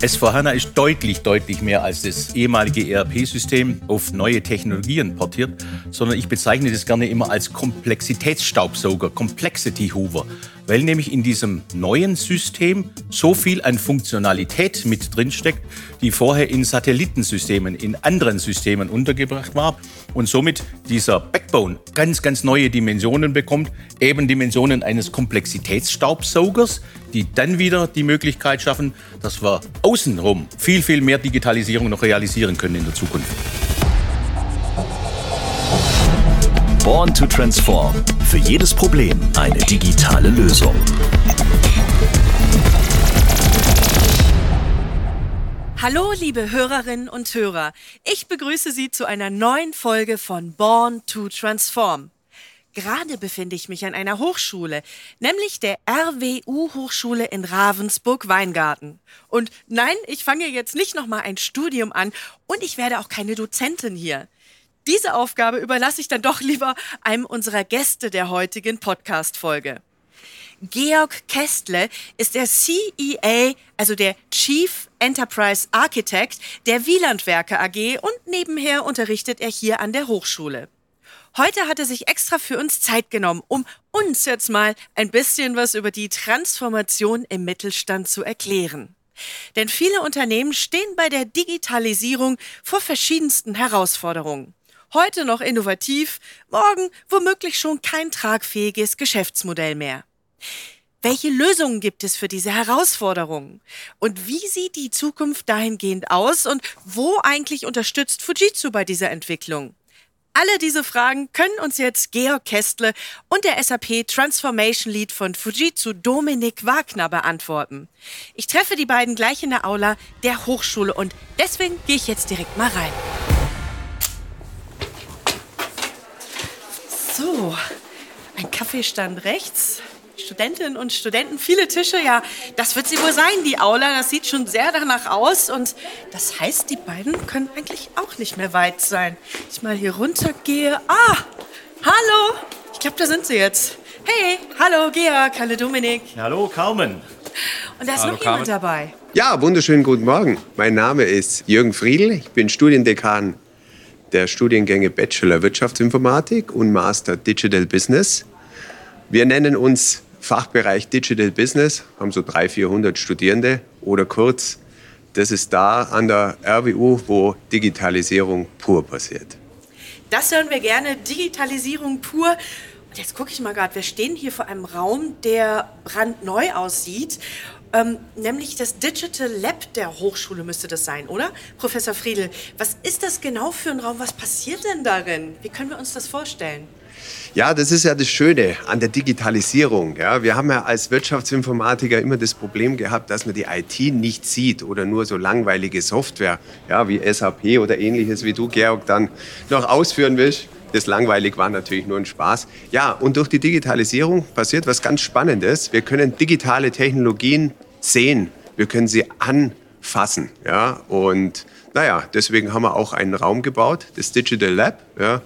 S4HANA ist deutlich, deutlich mehr als das ehemalige ERP-System auf neue Technologien portiert, sondern ich bezeichne das gerne immer als Komplexitätsstaubsauger, Complexity Hoover, weil nämlich in diesem neuen System so viel an Funktionalität mit drinsteckt, die vorher in Satellitensystemen, in anderen Systemen untergebracht war und somit dieser Backbone ganz, ganz neue Dimensionen bekommt, eben Dimensionen eines Komplexitätsstaubsaugers, die dann wieder die Möglichkeit schaffen, dass wir außenrum viel, viel mehr Digitalisierung noch realisieren können in der Zukunft. Born to Transform. Für jedes Problem eine digitale Lösung. Hallo, liebe Hörerinnen und Hörer. Ich begrüße Sie zu einer neuen Folge von Born to Transform. Gerade befinde ich mich an einer Hochschule, nämlich der RWU-Hochschule in Ravensburg-Weingarten. Und nein, ich fange jetzt nicht nochmal ein Studium an und ich werde auch keine Dozentin hier. Diese Aufgabe überlasse ich dann doch lieber einem unserer Gäste der heutigen Podcast-Folge. Georg Kestle ist der CEA, also der Chief Enterprise Architect der Wielandwerke AG und nebenher unterrichtet er hier an der Hochschule. Heute hat er sich extra für uns Zeit genommen, um uns jetzt mal ein bisschen was über die Transformation im Mittelstand zu erklären. Denn viele Unternehmen stehen bei der Digitalisierung vor verschiedensten Herausforderungen. Heute noch innovativ, morgen womöglich schon kein tragfähiges Geschäftsmodell mehr. Welche Lösungen gibt es für diese Herausforderungen? Und wie sieht die Zukunft dahingehend aus? Und wo eigentlich unterstützt Fujitsu bei dieser Entwicklung? Alle diese Fragen können uns jetzt Georg Kestle und der SAP Transformation Lead von Fujitsu Dominik Wagner beantworten. Ich treffe die beiden gleich in der Aula der Hochschule und deswegen gehe ich jetzt direkt mal rein. So, ein Kaffeestand rechts, Studentinnen und Studenten, viele Tische, ja, das wird sie wohl sein, die Aula. Das sieht schon sehr danach aus. Und das heißt, die beiden können eigentlich auch nicht mehr weit sein. Ich mal hier runtergehe. Ah, hallo. Ich glaube, da sind sie jetzt. Hey, hallo Georg, hallo Dominik. Hallo Carmen. Und da ist hallo, noch jemand Carmen. dabei. Ja, wunderschönen guten Morgen. Mein Name ist Jürgen Friedl. Ich bin Studiendekan der Studiengänge Bachelor Wirtschaftsinformatik und Master Digital Business. Wir nennen uns Fachbereich Digital Business, haben so 300, 400 Studierende oder kurz, das ist da an der RWU, wo Digitalisierung pur passiert. Das hören wir gerne, Digitalisierung pur. Und jetzt gucke ich mal gerade, wir stehen hier vor einem Raum, der brandneu aussieht. Ähm, nämlich das Digital Lab der Hochschule müsste das sein, oder? Professor Friedel, was ist das genau für ein Raum? Was passiert denn darin? Wie können wir uns das vorstellen? Ja, das ist ja das Schöne an der Digitalisierung. Ja, wir haben ja als Wirtschaftsinformatiker immer das Problem gehabt, dass man die IT nicht sieht oder nur so langweilige Software, ja, wie SAP oder ähnliches, wie du, Georg, dann noch ausführen willst. Das langweilig war natürlich nur ein Spaß. Ja, und durch die Digitalisierung passiert was ganz Spannendes. Wir können digitale Technologien sehen. Wir können sie anfassen. Ja, und naja, deswegen haben wir auch einen Raum gebaut, das Digital Lab. Ja,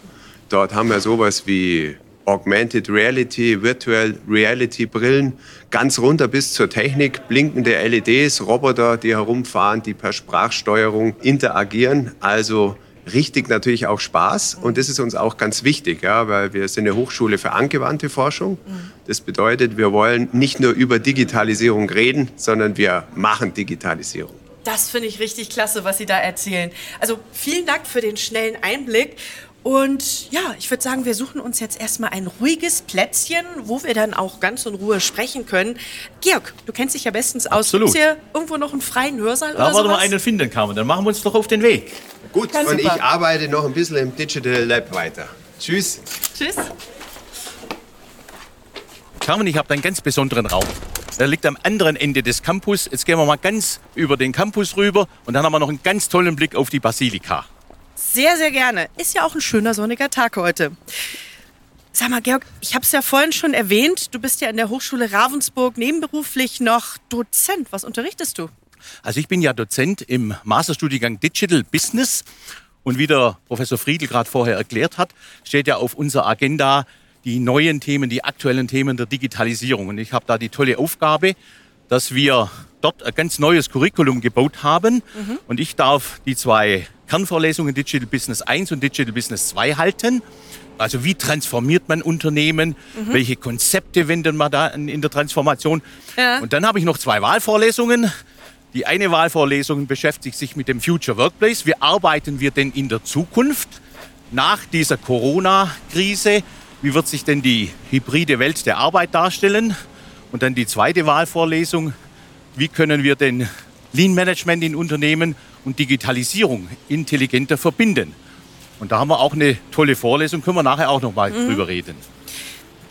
Dort haben wir sowas wie Augmented Reality, Virtual Reality Brillen, ganz runter bis zur Technik, blinkende LEDs, Roboter, die herumfahren, die per Sprachsteuerung interagieren. Also richtig natürlich auch Spaß und das ist uns auch ganz wichtig, ja, weil wir sind eine Hochschule für angewandte Forschung. Das bedeutet, wir wollen nicht nur über Digitalisierung reden, sondern wir machen Digitalisierung. Das finde ich richtig klasse, was Sie da erzählen. Also vielen Dank für den schnellen Einblick. Und ja, ich würde sagen, wir suchen uns jetzt erstmal ein ruhiges Plätzchen, wo wir dann auch ganz in Ruhe sprechen können. Georg, du kennst dich ja bestens aus. Absolut. Gibt hier irgendwo noch einen freien Hörsaal da oder so? Da wir einen finden, Carmen. Dann machen wir uns doch auf den Weg. Gut, Ganz und super. ich arbeite noch ein bisschen im Digital Lab weiter. Tschüss. Tschüss. Carmen, ich habe einen ganz besonderen Raum. Der liegt am anderen Ende des Campus. Jetzt gehen wir mal ganz über den Campus rüber und dann haben wir noch einen ganz tollen Blick auf die Basilika. Sehr, sehr gerne. Ist ja auch ein schöner sonniger Tag heute. Sag mal, Georg, ich habe es ja vorhin schon erwähnt, du bist ja in der Hochschule Ravensburg nebenberuflich noch Dozent. Was unterrichtest du? Also ich bin ja Dozent im Masterstudiengang Digital Business und wie der Professor Friedl gerade vorher erklärt hat, steht ja auf unserer Agenda die neuen Themen, die aktuellen Themen der Digitalisierung. Und ich habe da die tolle Aufgabe, dass wir dort ein ganz neues Curriculum gebaut haben. Mhm. Und ich darf die zwei Kernvorlesungen Digital Business 1 und Digital Business 2 halten. Also wie transformiert man Unternehmen? Mhm. Welche Konzepte wendet man da in der Transformation? Ja. Und dann habe ich noch zwei Wahlvorlesungen. Die eine Wahlvorlesung beschäftigt sich mit dem Future Workplace. Wie arbeiten wir denn in der Zukunft nach dieser Corona-Krise? Wie wird sich denn die hybride Welt der Arbeit darstellen? Und dann die zweite Wahlvorlesung. Wie können wir denn Lean Management in Unternehmen und Digitalisierung intelligenter verbinden? Und da haben wir auch eine tolle Vorlesung, können wir nachher auch noch mal mhm. drüber reden.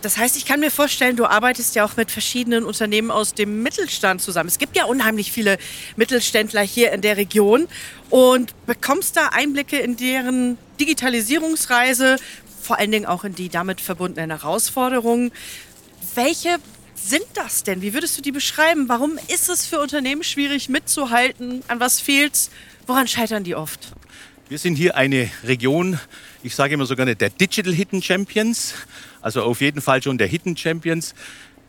Das heißt, ich kann mir vorstellen, du arbeitest ja auch mit verschiedenen Unternehmen aus dem Mittelstand zusammen. Es gibt ja unheimlich viele Mittelständler hier in der Region und bekommst da Einblicke in deren Digitalisierungsreise, vor allen Dingen auch in die damit verbundenen Herausforderungen. Welche sind das denn? Wie würdest du die beschreiben? Warum ist es für Unternehmen schwierig mitzuhalten? An was fehlt Woran scheitern die oft? Wir sind hier eine Region, ich sage immer sogar nicht der Digital Hidden Champions, also auf jeden Fall schon der Hidden Champions,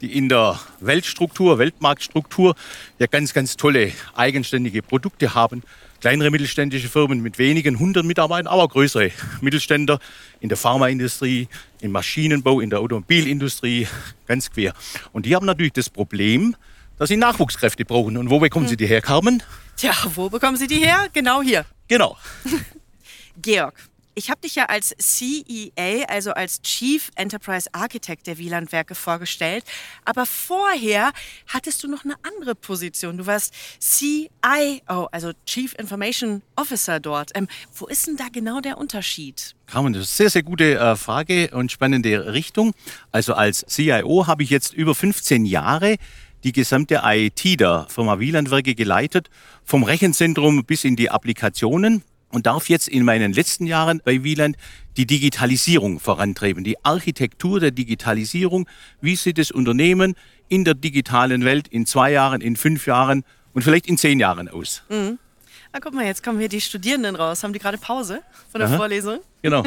die in der Weltstruktur, Weltmarktstruktur ja ganz, ganz tolle eigenständige Produkte haben. Kleinere mittelständische Firmen mit wenigen hundert Mitarbeitern, aber größere Mittelständler in der Pharmaindustrie, im Maschinenbau, in der Automobilindustrie, ganz quer. Und die haben natürlich das Problem, dass sie Nachwuchskräfte brauchen. Und wo bekommen hm. sie die her, Carmen? Tja, wo bekommen sie die her? Genau hier. Genau. Georg, ich habe dich ja als CEA, also als Chief Enterprise Architect der Wielandwerke vorgestellt. Aber vorher hattest du noch eine andere Position. Du warst CIO, also Chief Information Officer dort. Ähm, wo ist denn da genau der Unterschied? Carmen, das ist eine sehr, sehr gute äh, Frage und spannende Richtung. Also als CIO habe ich jetzt über 15 Jahre die gesamte IT der Firma Wielandwerke geleitet, vom Rechenzentrum bis in die Applikationen und darf jetzt in meinen letzten Jahren bei Wieland die Digitalisierung vorantreiben, die Architektur der Digitalisierung. Wie sieht das Unternehmen in der digitalen Welt in zwei Jahren, in fünf Jahren und vielleicht in zehn Jahren aus? Mhm. Na, guck mal, jetzt kommen hier die Studierenden raus. Haben die gerade Pause von der Aha, Vorlesung? Genau.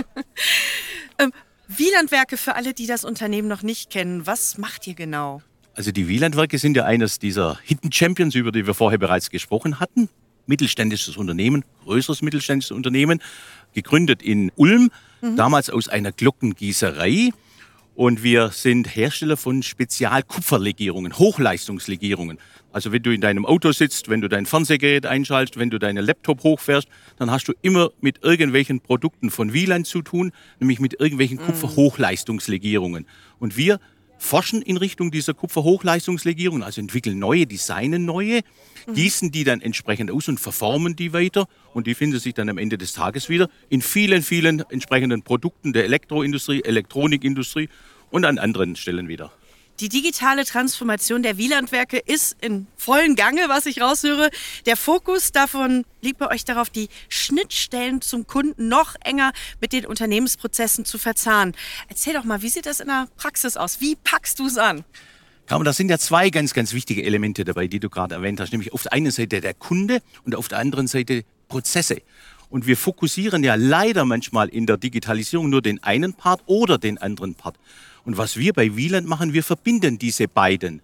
ähm, Wielandwerke für alle, die das Unternehmen noch nicht kennen. Was macht ihr genau? Also die Wielandwerke sind ja eines dieser Hidden Champions, über die wir vorher bereits gesprochen hatten. Mittelständisches Unternehmen, größeres mittelständisches Unternehmen, gegründet in Ulm, mhm. damals aus einer Glockengießerei. Und wir sind Hersteller von Spezialkupferlegierungen, Hochleistungslegierungen. Also wenn du in deinem Auto sitzt, wenn du dein Fernsehgerät einschaltest, wenn du deinen Laptop hochfährst, dann hast du immer mit irgendwelchen Produkten von Wieland zu tun, nämlich mit irgendwelchen mhm. Kupferhochleistungslegierungen. Und wir forschen in Richtung dieser Kupferhochleistungslegierung, also entwickeln neue, designen neue, mhm. gießen die dann entsprechend aus und verformen die weiter und die finden sich dann am Ende des Tages wieder in vielen, vielen entsprechenden Produkten der Elektroindustrie, Elektronikindustrie und an anderen Stellen wieder. Die digitale Transformation der Wielandwerke ist in vollen Gange, was ich raushöre. Der Fokus davon liegt bei euch darauf, die Schnittstellen zum Kunden noch enger mit den Unternehmensprozessen zu verzahnen. Erzähl doch mal, wie sieht das in der Praxis aus? Wie packst du es an? Ja, da sind ja zwei ganz, ganz wichtige Elemente dabei, die du gerade erwähnt hast. Nämlich auf der einen Seite der Kunde und auf der anderen Seite Prozesse. Und wir fokussieren ja leider manchmal in der Digitalisierung nur den einen Part oder den anderen Part. Und was wir bei Wieland machen, wir verbinden diese beiden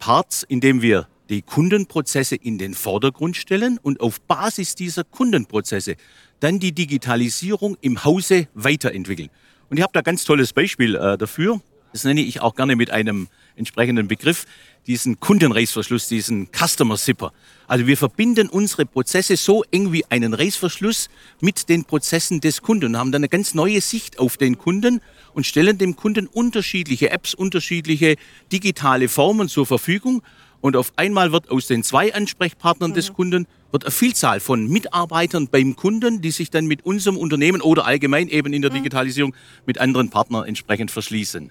Parts, indem wir die Kundenprozesse in den Vordergrund stellen und auf Basis dieser Kundenprozesse dann die Digitalisierung im Hause weiterentwickeln. Und ich habe da ganz tolles Beispiel äh, dafür. Das nenne ich auch gerne mit einem entsprechenden Begriff diesen Kundenreißverschluss, diesen Customer Zipper. Also wir verbinden unsere Prozesse so eng wie einen Reißverschluss mit den Prozessen des Kunden und haben dann eine ganz neue Sicht auf den Kunden und stellen dem Kunden unterschiedliche Apps, unterschiedliche digitale Formen zur Verfügung. Und auf einmal wird aus den zwei Ansprechpartnern mhm. des Kunden wird eine Vielzahl von Mitarbeitern beim Kunden, die sich dann mit unserem Unternehmen oder allgemein eben in der mhm. Digitalisierung mit anderen Partnern entsprechend verschließen.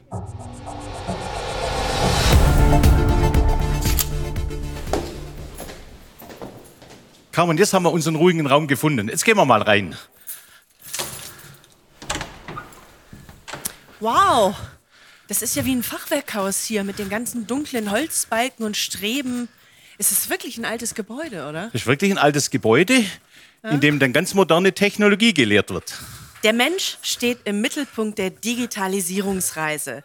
Carmen, jetzt haben wir unseren ruhigen Raum gefunden. Jetzt gehen wir mal rein. Wow, das ist ja wie ein Fachwerkhaus hier mit den ganzen dunklen Holzbalken und Streben. Es ist wirklich ein altes Gebäude, oder? Es ist wirklich ein altes Gebäude, ja? in dem dann ganz moderne Technologie gelehrt wird. Der Mensch steht im Mittelpunkt der Digitalisierungsreise.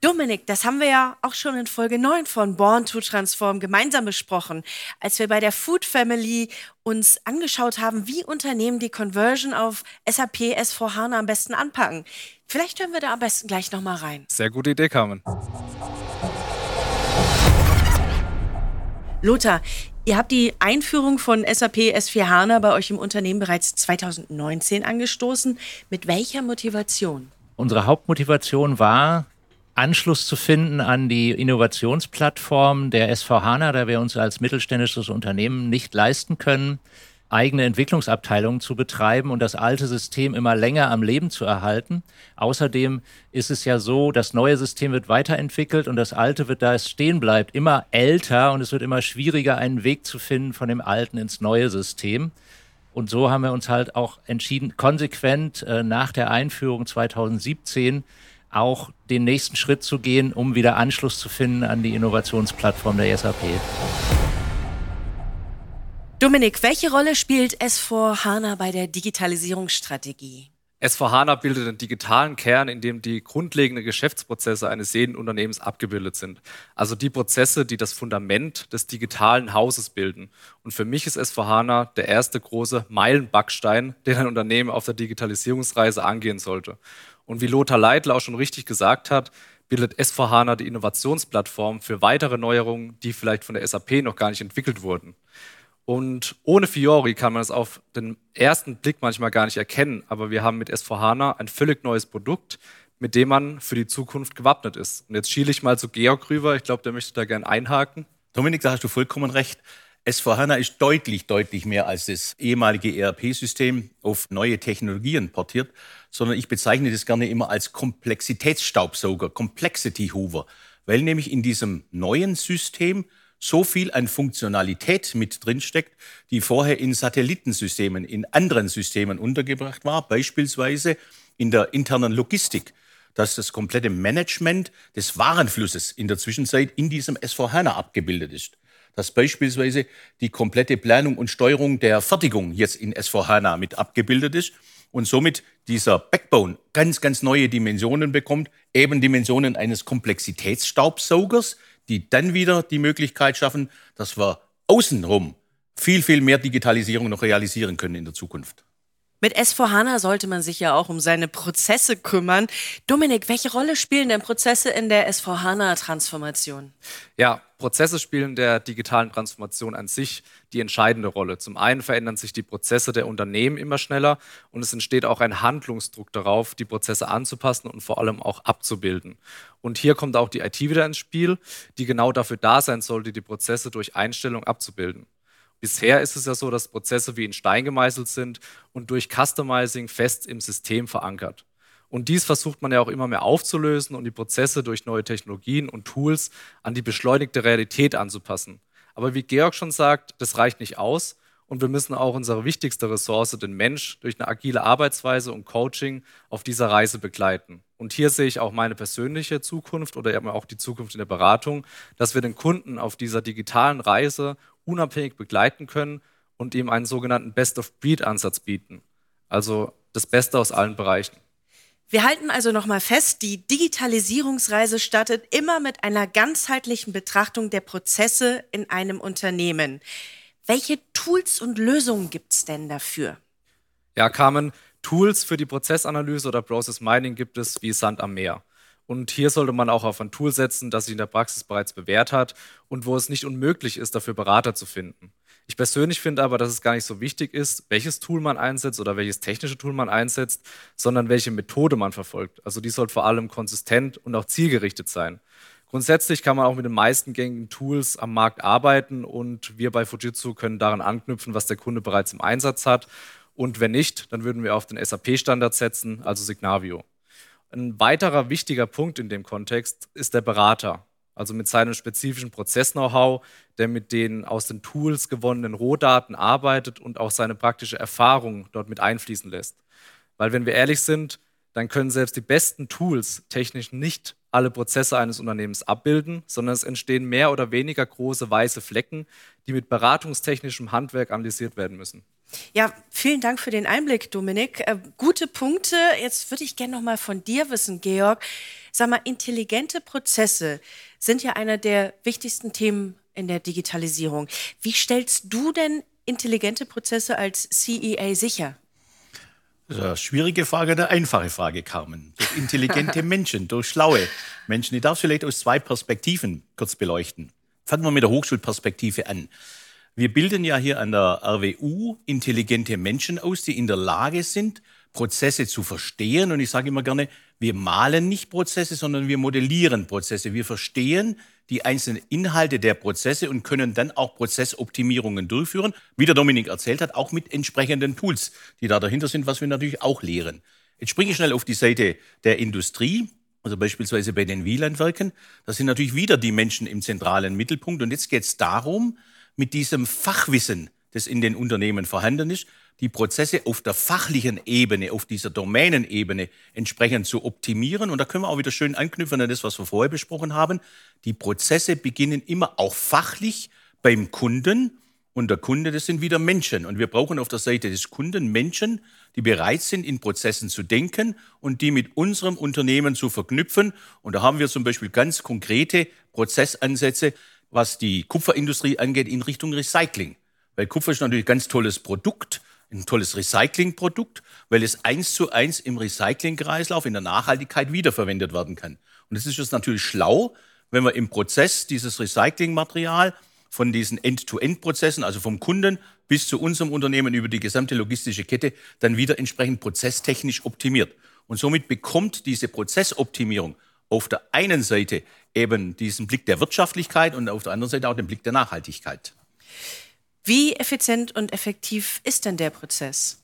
Dominik, das haben wir ja auch schon in Folge 9 von Born to Transform gemeinsam besprochen, als wir bei der Food Family uns angeschaut haben, wie Unternehmen die Conversion auf SAP S4HANA am besten anpacken. Vielleicht hören wir da am besten gleich nochmal rein. Sehr gute Idee, Carmen. Lothar, ihr habt die Einführung von SAP S4HANA bei euch im Unternehmen bereits 2019 angestoßen. Mit welcher Motivation? Unsere Hauptmotivation war, Anschluss zu finden an die Innovationsplattform der SVHANA, da wir uns als mittelständisches Unternehmen nicht leisten können, eigene Entwicklungsabteilungen zu betreiben und das alte System immer länger am Leben zu erhalten. Außerdem ist es ja so, das neue System wird weiterentwickelt und das alte wird, da es stehen bleibt, immer älter und es wird immer schwieriger, einen Weg zu finden von dem alten ins neue System. Und so haben wir uns halt auch entschieden, konsequent äh, nach der Einführung 2017 auch den nächsten Schritt zu gehen, um wieder Anschluss zu finden an die Innovationsplattform der SAP. Dominik, welche Rolle spielt S4 HANA bei der Digitalisierungsstrategie? S4HANA bildet den digitalen Kern, in dem die grundlegenden Geschäftsprozesse eines jeden Unternehmens abgebildet sind. Also die Prozesse, die das Fundament des digitalen Hauses bilden. Und für mich ist S4HANA der erste große Meilenbackstein, den ein Unternehmen auf der Digitalisierungsreise angehen sollte. Und wie Lothar Leitler auch schon richtig gesagt hat, bildet S4HANA die Innovationsplattform für weitere Neuerungen, die vielleicht von der SAP noch gar nicht entwickelt wurden. Und ohne Fiori kann man es auf den ersten Blick manchmal gar nicht erkennen, aber wir haben mit S4HANA ein völlig neues Produkt, mit dem man für die Zukunft gewappnet ist. Und jetzt schiele ich mal zu Georg rüber, ich glaube, der möchte da gerne einhaken. Dominik, da hast du vollkommen recht. S4HANA ist deutlich, deutlich mehr als das ehemalige ERP-System auf neue Technologien portiert, sondern ich bezeichne das gerne immer als Komplexitätsstaubsauger, Complexity Hoover, weil nämlich in diesem neuen System so viel an Funktionalität mit drinsteckt, die vorher in Satellitensystemen, in anderen Systemen untergebracht war, beispielsweise in der internen Logistik, dass das komplette Management des Warenflusses in der Zwischenzeit in diesem S4HANA abgebildet ist dass beispielsweise die komplette Planung und Steuerung der Fertigung jetzt in S4HANA mit abgebildet ist und somit dieser Backbone ganz, ganz neue Dimensionen bekommt, eben Dimensionen eines Komplexitätsstaubsaugers, die dann wieder die Möglichkeit schaffen, dass wir außenrum viel, viel mehr Digitalisierung noch realisieren können in der Zukunft. Mit S4HANA sollte man sich ja auch um seine Prozesse kümmern. Dominik, welche Rolle spielen denn Prozesse in der S4HANA-Transformation? Ja, Prozesse spielen der digitalen Transformation an sich die entscheidende Rolle. Zum einen verändern sich die Prozesse der Unternehmen immer schneller und es entsteht auch ein Handlungsdruck darauf, die Prozesse anzupassen und vor allem auch abzubilden. Und hier kommt auch die IT wieder ins Spiel, die genau dafür da sein sollte, die Prozesse durch Einstellung abzubilden. Bisher ist es ja so, dass Prozesse wie in Stein gemeißelt sind und durch Customizing fest im System verankert. Und dies versucht man ja auch immer mehr aufzulösen und die Prozesse durch neue Technologien und Tools an die beschleunigte Realität anzupassen. Aber wie Georg schon sagt, das reicht nicht aus und wir müssen auch unsere wichtigste Ressource, den Mensch, durch eine agile Arbeitsweise und Coaching auf dieser Reise begleiten. Und hier sehe ich auch meine persönliche Zukunft oder auch die Zukunft in der Beratung, dass wir den Kunden auf dieser digitalen Reise unabhängig begleiten können und ihm einen sogenannten Best-of-Breed-Ansatz bieten. Also das Beste aus allen Bereichen. Wir halten also nochmal fest, die Digitalisierungsreise startet immer mit einer ganzheitlichen Betrachtung der Prozesse in einem Unternehmen. Welche Tools und Lösungen gibt es denn dafür? Ja, Carmen, Tools für die Prozessanalyse oder Process Mining gibt es wie Sand am Meer. Und hier sollte man auch auf ein Tool setzen, das sich in der Praxis bereits bewährt hat und wo es nicht unmöglich ist, dafür Berater zu finden. Ich persönlich finde aber, dass es gar nicht so wichtig ist, welches Tool man einsetzt oder welches technische Tool man einsetzt, sondern welche Methode man verfolgt. Also die sollte vor allem konsistent und auch zielgerichtet sein. Grundsätzlich kann man auch mit den meisten gängigen Tools am Markt arbeiten und wir bei Fujitsu können daran anknüpfen, was der Kunde bereits im Einsatz hat. Und wenn nicht, dann würden wir auf den SAP-Standard setzen, also Signavio. Ein weiterer wichtiger Punkt in dem Kontext ist der Berater, also mit seinem spezifischen Prozess-Know-how, der mit den aus den Tools gewonnenen Rohdaten arbeitet und auch seine praktische Erfahrung dort mit einfließen lässt. Weil wenn wir ehrlich sind, dann können selbst die besten Tools technisch nicht alle Prozesse eines Unternehmens abbilden, sondern es entstehen mehr oder weniger große weiße Flecken, die mit beratungstechnischem Handwerk analysiert werden müssen. Ja, vielen Dank für den Einblick, Dominik. Äh, gute Punkte. Jetzt würde ich gerne noch mal von dir wissen, Georg. Sag mal, intelligente Prozesse sind ja einer der wichtigsten Themen in der Digitalisierung. Wie stellst du denn intelligente Prozesse als CEA sicher? Das ist eine schwierige Frage, eine einfache Frage, Carmen. Durch intelligente Menschen, durch schlaue Menschen. Ich darf es vielleicht aus zwei Perspektiven kurz beleuchten. Fangen wir mit der Hochschulperspektive an. Wir bilden ja hier an der RWU intelligente Menschen aus, die in der Lage sind, Prozesse zu verstehen. Und ich sage immer gerne, wir malen nicht Prozesse, sondern wir modellieren Prozesse. Wir verstehen die einzelnen Inhalte der Prozesse und können dann auch Prozessoptimierungen durchführen. Wie der Dominik erzählt hat, auch mit entsprechenden Tools, die da dahinter sind, was wir natürlich auch lehren. Jetzt springe ich schnell auf die Seite der Industrie. Also beispielsweise bei den Wielandwerken. Da sind natürlich wieder die Menschen im zentralen Mittelpunkt. Und jetzt geht es darum, mit diesem Fachwissen, das in den Unternehmen vorhanden ist, die Prozesse auf der fachlichen Ebene, auf dieser Domänenebene entsprechend zu optimieren. Und da können wir auch wieder schön anknüpfen an das, was wir vorher besprochen haben. Die Prozesse beginnen immer auch fachlich beim Kunden. Und der Kunde, das sind wieder Menschen. Und wir brauchen auf der Seite des Kunden Menschen, die bereit sind, in Prozessen zu denken und die mit unserem Unternehmen zu verknüpfen. Und da haben wir zum Beispiel ganz konkrete Prozessansätze, was die Kupferindustrie angeht, in Richtung Recycling. Weil Kupfer ist natürlich ein ganz tolles Produkt, ein tolles Recyclingprodukt, weil es eins zu eins im Recyclingkreislauf in der Nachhaltigkeit wiederverwendet werden kann. Und es ist jetzt natürlich schlau, wenn wir im Prozess dieses Recyclingmaterial von diesen End-to-End-Prozessen, also vom Kunden bis zu unserem Unternehmen über die gesamte logistische Kette, dann wieder entsprechend prozesstechnisch optimiert. Und somit bekommt diese Prozessoptimierung auf der einen Seite eben diesen Blick der Wirtschaftlichkeit und auf der anderen Seite auch den Blick der Nachhaltigkeit. Wie effizient und effektiv ist denn der Prozess?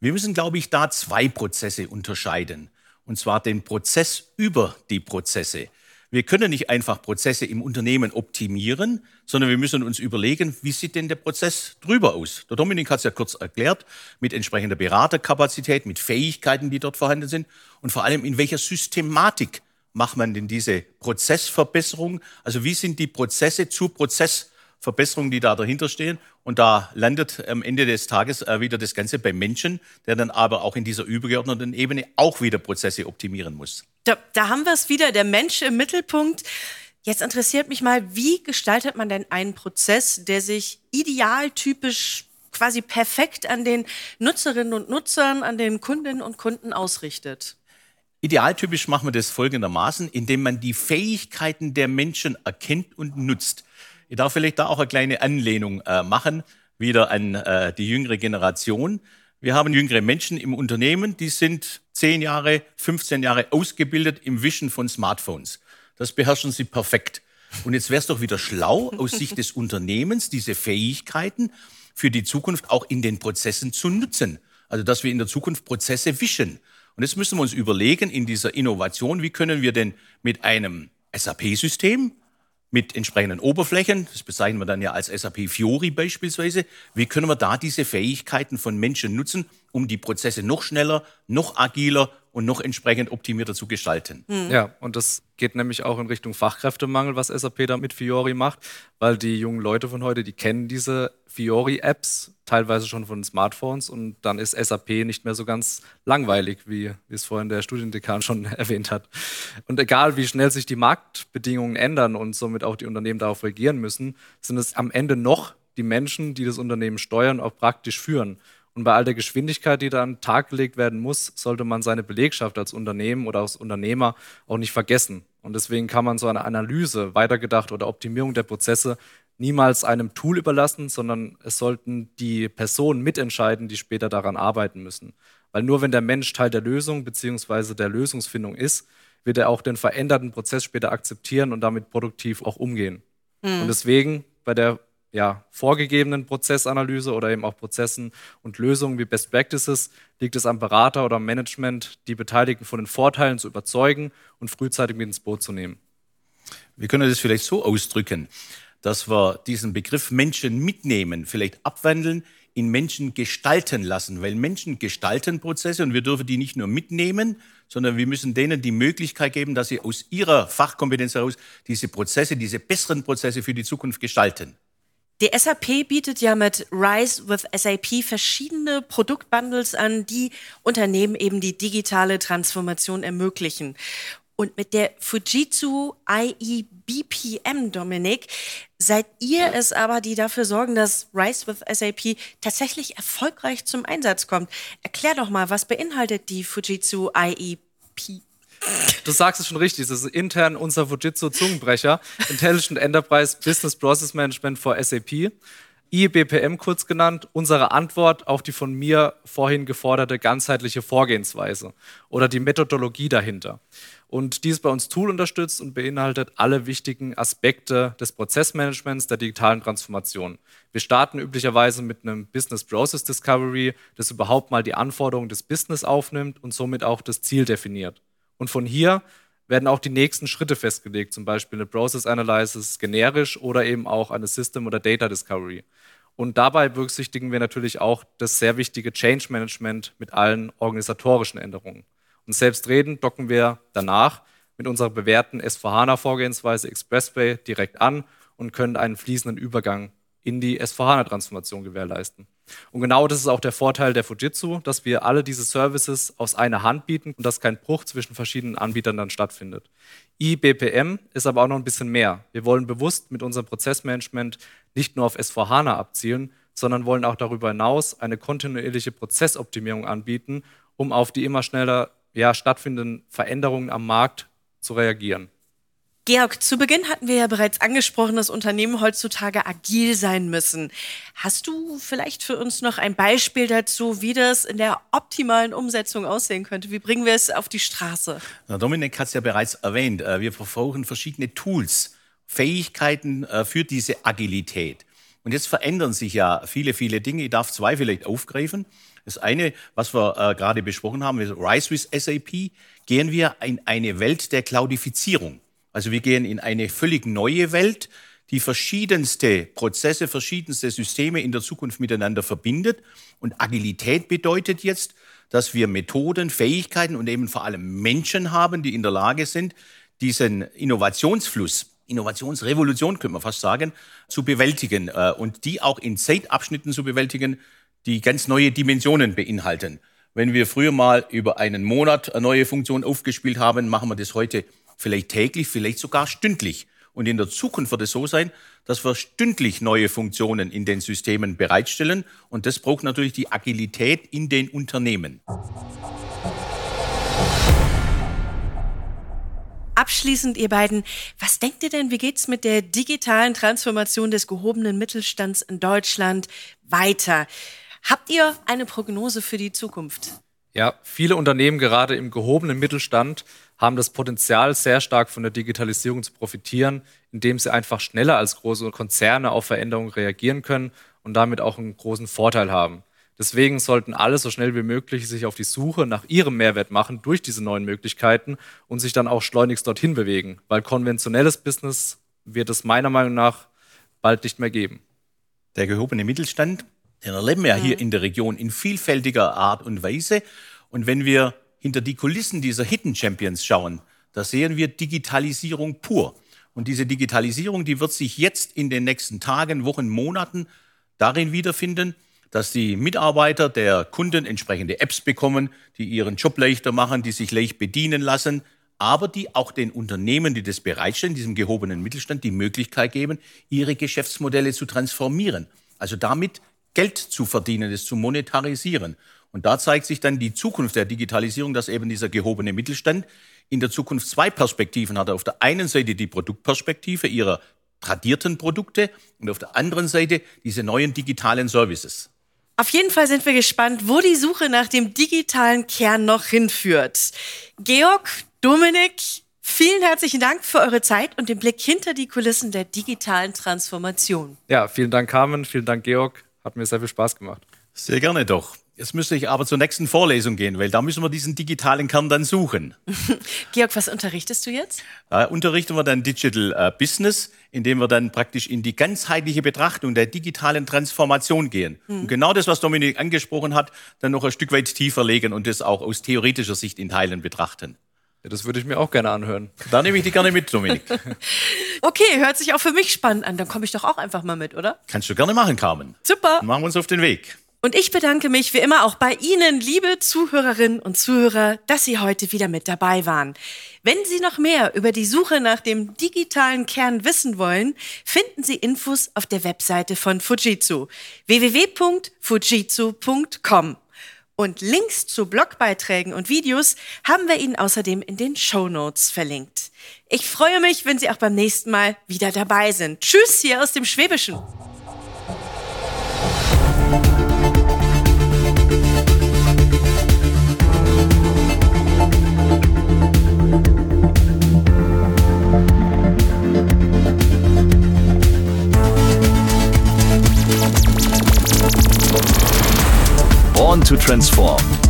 Wir müssen, glaube ich, da zwei Prozesse unterscheiden. Und zwar den Prozess über die Prozesse. Wir können nicht einfach Prozesse im Unternehmen optimieren, sondern wir müssen uns überlegen, wie sieht denn der Prozess drüber aus? Der Dominik hat es ja kurz erklärt, mit entsprechender Beraterkapazität, mit Fähigkeiten, die dort vorhanden sind und vor allem in welcher Systematik macht man denn diese Prozessverbesserung? Also wie sind die Prozesse zur Prozessverbesserung, die da dahinter stehen? Und da landet am Ende des Tages äh, wieder das Ganze beim Menschen, der dann aber auch in dieser übergeordneten Ebene auch wieder Prozesse optimieren muss. Da, da haben wir es wieder, der Mensch im Mittelpunkt. Jetzt interessiert mich mal, wie gestaltet man denn einen Prozess, der sich idealtypisch quasi perfekt an den Nutzerinnen und Nutzern, an den Kundinnen und Kunden ausrichtet? Idealtypisch machen wir das folgendermaßen, indem man die Fähigkeiten der Menschen erkennt und nutzt. Ich darf vielleicht da auch eine kleine Anlehnung äh, machen, wieder an äh, die jüngere Generation. Wir haben jüngere Menschen im Unternehmen, die sind 10 Jahre, 15 Jahre ausgebildet im Wischen von Smartphones. Das beherrschen sie perfekt. Und jetzt wäre es doch wieder schlau, aus Sicht des Unternehmens diese Fähigkeiten für die Zukunft auch in den Prozessen zu nutzen. Also dass wir in der Zukunft Prozesse wischen. Und jetzt müssen wir uns überlegen in dieser Innovation, wie können wir denn mit einem SAP-System, mit entsprechenden Oberflächen, das bezeichnen wir dann ja als SAP Fiori beispielsweise, wie können wir da diese Fähigkeiten von Menschen nutzen, um die Prozesse noch schneller, noch agiler und noch entsprechend optimierter zu gestalten. Mhm. Ja, und das geht nämlich auch in Richtung Fachkräftemangel, was SAP da mit Fiori macht, weil die jungen Leute von heute, die kennen diese Fiori-Apps, teilweise schon von Smartphones und dann ist SAP nicht mehr so ganz langweilig, wie, wie es vorhin der Studiendekan schon erwähnt hat. Und egal, wie schnell sich die Marktbedingungen ändern und somit auch die Unternehmen darauf reagieren müssen, sind es am Ende noch die Menschen, die das Unternehmen steuern, auch praktisch führen. Und bei all der Geschwindigkeit, die da an den Tag gelegt werden muss, sollte man seine Belegschaft als Unternehmen oder als Unternehmer auch nicht vergessen. Und deswegen kann man so eine Analyse, weitergedacht oder Optimierung der Prozesse niemals einem Tool überlassen, sondern es sollten die Personen mitentscheiden, die später daran arbeiten müssen. Weil nur wenn der Mensch Teil der Lösung bzw. der Lösungsfindung ist, wird er auch den veränderten Prozess später akzeptieren und damit produktiv auch umgehen. Mhm. Und deswegen bei der ja, vorgegebenen Prozessanalyse oder eben auch Prozessen und Lösungen wie Best Practices liegt es am Berater oder Management, die Beteiligten von den Vorteilen zu überzeugen und frühzeitig mit ins Boot zu nehmen. Wir können das vielleicht so ausdrücken, dass wir diesen Begriff Menschen mitnehmen, vielleicht abwandeln, in Menschen gestalten lassen, weil Menschen gestalten Prozesse und wir dürfen die nicht nur mitnehmen, sondern wir müssen denen die Möglichkeit geben, dass sie aus ihrer Fachkompetenz heraus diese Prozesse, diese besseren Prozesse für die Zukunft gestalten. Die SAP bietet ja mit Rise with SAP verschiedene Produktbundles an, die Unternehmen eben die digitale Transformation ermöglichen. Und mit der Fujitsu IE BPM, Dominik, seid ihr es aber, die dafür sorgen, dass Rise with SAP tatsächlich erfolgreich zum Einsatz kommt. Erklär doch mal, was beinhaltet die Fujitsu IE? Du sagst es schon richtig, das ist intern unser Fujitsu-Zungenbrecher, Intelligent Enterprise Business Process Management for SAP. IBPM kurz genannt, unsere Antwort auf die von mir vorhin geforderte ganzheitliche Vorgehensweise oder die Methodologie dahinter. Und dies bei uns Tool unterstützt und beinhaltet alle wichtigen Aspekte des Prozessmanagements der digitalen Transformation. Wir starten üblicherweise mit einem Business Process Discovery, das überhaupt mal die Anforderungen des Business aufnimmt und somit auch das Ziel definiert. Und von hier werden auch die nächsten Schritte festgelegt, zum Beispiel eine Process Analysis generisch oder eben auch eine System oder Data Discovery. Und dabei berücksichtigen wir natürlich auch das sehr wichtige Change Management mit allen organisatorischen Änderungen. Und selbstredend docken wir danach mit unserer bewährten S4HANA-Vorgehensweise Expressway direkt an und können einen fließenden Übergang in die S4HANA-Transformation gewährleisten. Und genau das ist auch der Vorteil der Fujitsu, dass wir alle diese Services aus einer Hand bieten und dass kein Bruch zwischen verschiedenen Anbietern dann stattfindet. IBPM ist aber auch noch ein bisschen mehr. Wir wollen bewusst mit unserem Prozessmanagement nicht nur auf S4HANA abzielen, sondern wollen auch darüber hinaus eine kontinuierliche Prozessoptimierung anbieten, um auf die immer schneller ja, stattfindenden Veränderungen am Markt zu reagieren. Georg, zu Beginn hatten wir ja bereits angesprochen, dass Unternehmen heutzutage agil sein müssen. Hast du vielleicht für uns noch ein Beispiel dazu, wie das in der optimalen Umsetzung aussehen könnte? Wie bringen wir es auf die Straße? Na, Dominik hat es ja bereits erwähnt. Äh, wir verfolgen verschiedene Tools, Fähigkeiten äh, für diese Agilität. Und jetzt verändern sich ja viele, viele Dinge. Ich darf zwei vielleicht aufgreifen. Das eine, was wir äh, gerade besprochen haben, ist Rise with SAP, gehen wir in eine Welt der Cloudifizierung. Also wir gehen in eine völlig neue Welt, die verschiedenste Prozesse, verschiedenste Systeme in der Zukunft miteinander verbindet. Und Agilität bedeutet jetzt, dass wir Methoden, Fähigkeiten und eben vor allem Menschen haben, die in der Lage sind, diesen Innovationsfluss, Innovationsrevolution, könnte man fast sagen, zu bewältigen äh, und die auch in Zeitabschnitten zu bewältigen, die ganz neue Dimensionen beinhalten. Wenn wir früher mal über einen Monat eine neue Funktion aufgespielt haben, machen wir das heute vielleicht täglich, vielleicht sogar stündlich. Und in der Zukunft wird es so sein, dass wir stündlich neue Funktionen in den Systemen bereitstellen. Und das braucht natürlich die Agilität in den Unternehmen. Abschließend, ihr beiden, was denkt ihr denn, wie geht's mit der digitalen Transformation des gehobenen Mittelstands in Deutschland weiter? Habt ihr eine Prognose für die Zukunft? Ja, viele Unternehmen, gerade im gehobenen Mittelstand, haben das Potenzial, sehr stark von der Digitalisierung zu profitieren, indem sie einfach schneller als große Konzerne auf Veränderungen reagieren können und damit auch einen großen Vorteil haben. Deswegen sollten alle so schnell wie möglich sich auf die Suche nach ihrem Mehrwert machen durch diese neuen Möglichkeiten und sich dann auch schleunigst dorthin bewegen, weil konventionelles Business wird es meiner Meinung nach bald nicht mehr geben. Der gehobene Mittelstand, den erleben wir ja hier in der Region in vielfältiger Art und Weise. Und wenn wir hinter die Kulissen dieser Hidden Champions schauen, da sehen wir Digitalisierung pur. Und diese Digitalisierung, die wird sich jetzt in den nächsten Tagen, Wochen, Monaten darin wiederfinden, dass die Mitarbeiter der Kunden entsprechende Apps bekommen, die ihren Job leichter machen, die sich leicht bedienen lassen, aber die auch den Unternehmen, die das bereitstellen, diesem gehobenen Mittelstand, die Möglichkeit geben, ihre Geschäftsmodelle zu transformieren. Also damit Geld zu verdienen, es zu monetarisieren. Und da zeigt sich dann die Zukunft der Digitalisierung, dass eben dieser gehobene Mittelstand in der Zukunft zwei Perspektiven hat. Auf der einen Seite die Produktperspektive ihrer tradierten Produkte und auf der anderen Seite diese neuen digitalen Services. Auf jeden Fall sind wir gespannt, wo die Suche nach dem digitalen Kern noch hinführt. Georg, Dominik, vielen herzlichen Dank für eure Zeit und den Blick hinter die Kulissen der digitalen Transformation. Ja, vielen Dank, Carmen, vielen Dank, Georg. Hat mir sehr viel Spaß gemacht. Sehr gerne doch. Jetzt müsste ich aber zur nächsten Vorlesung gehen, weil da müssen wir diesen digitalen Kern dann suchen. Georg, was unterrichtest du jetzt? Da unterrichten wir dann Digital äh, Business, indem wir dann praktisch in die ganzheitliche Betrachtung der digitalen Transformation gehen. Mhm. Und genau das, was Dominik angesprochen hat, dann noch ein Stück weit tiefer legen und das auch aus theoretischer Sicht in Teilen betrachten. Ja, das würde ich mir auch gerne anhören. Da nehme ich dich gerne mit, Dominik. Okay, hört sich auch für mich spannend an. Dann komme ich doch auch einfach mal mit, oder? Kannst du gerne machen, Carmen. Super. Dann machen wir uns auf den Weg. Und ich bedanke mich wie immer auch bei Ihnen, liebe Zuhörerinnen und Zuhörer, dass Sie heute wieder mit dabei waren. Wenn Sie noch mehr über die Suche nach dem digitalen Kern wissen wollen, finden Sie Infos auf der Webseite von Fujitsu www.fujitsu.com. Und Links zu Blogbeiträgen und Videos haben wir Ihnen außerdem in den Show Notes verlinkt. Ich freue mich, wenn Sie auch beim nächsten Mal wieder dabei sind. Tschüss hier aus dem Schwäbischen. Born to Transform.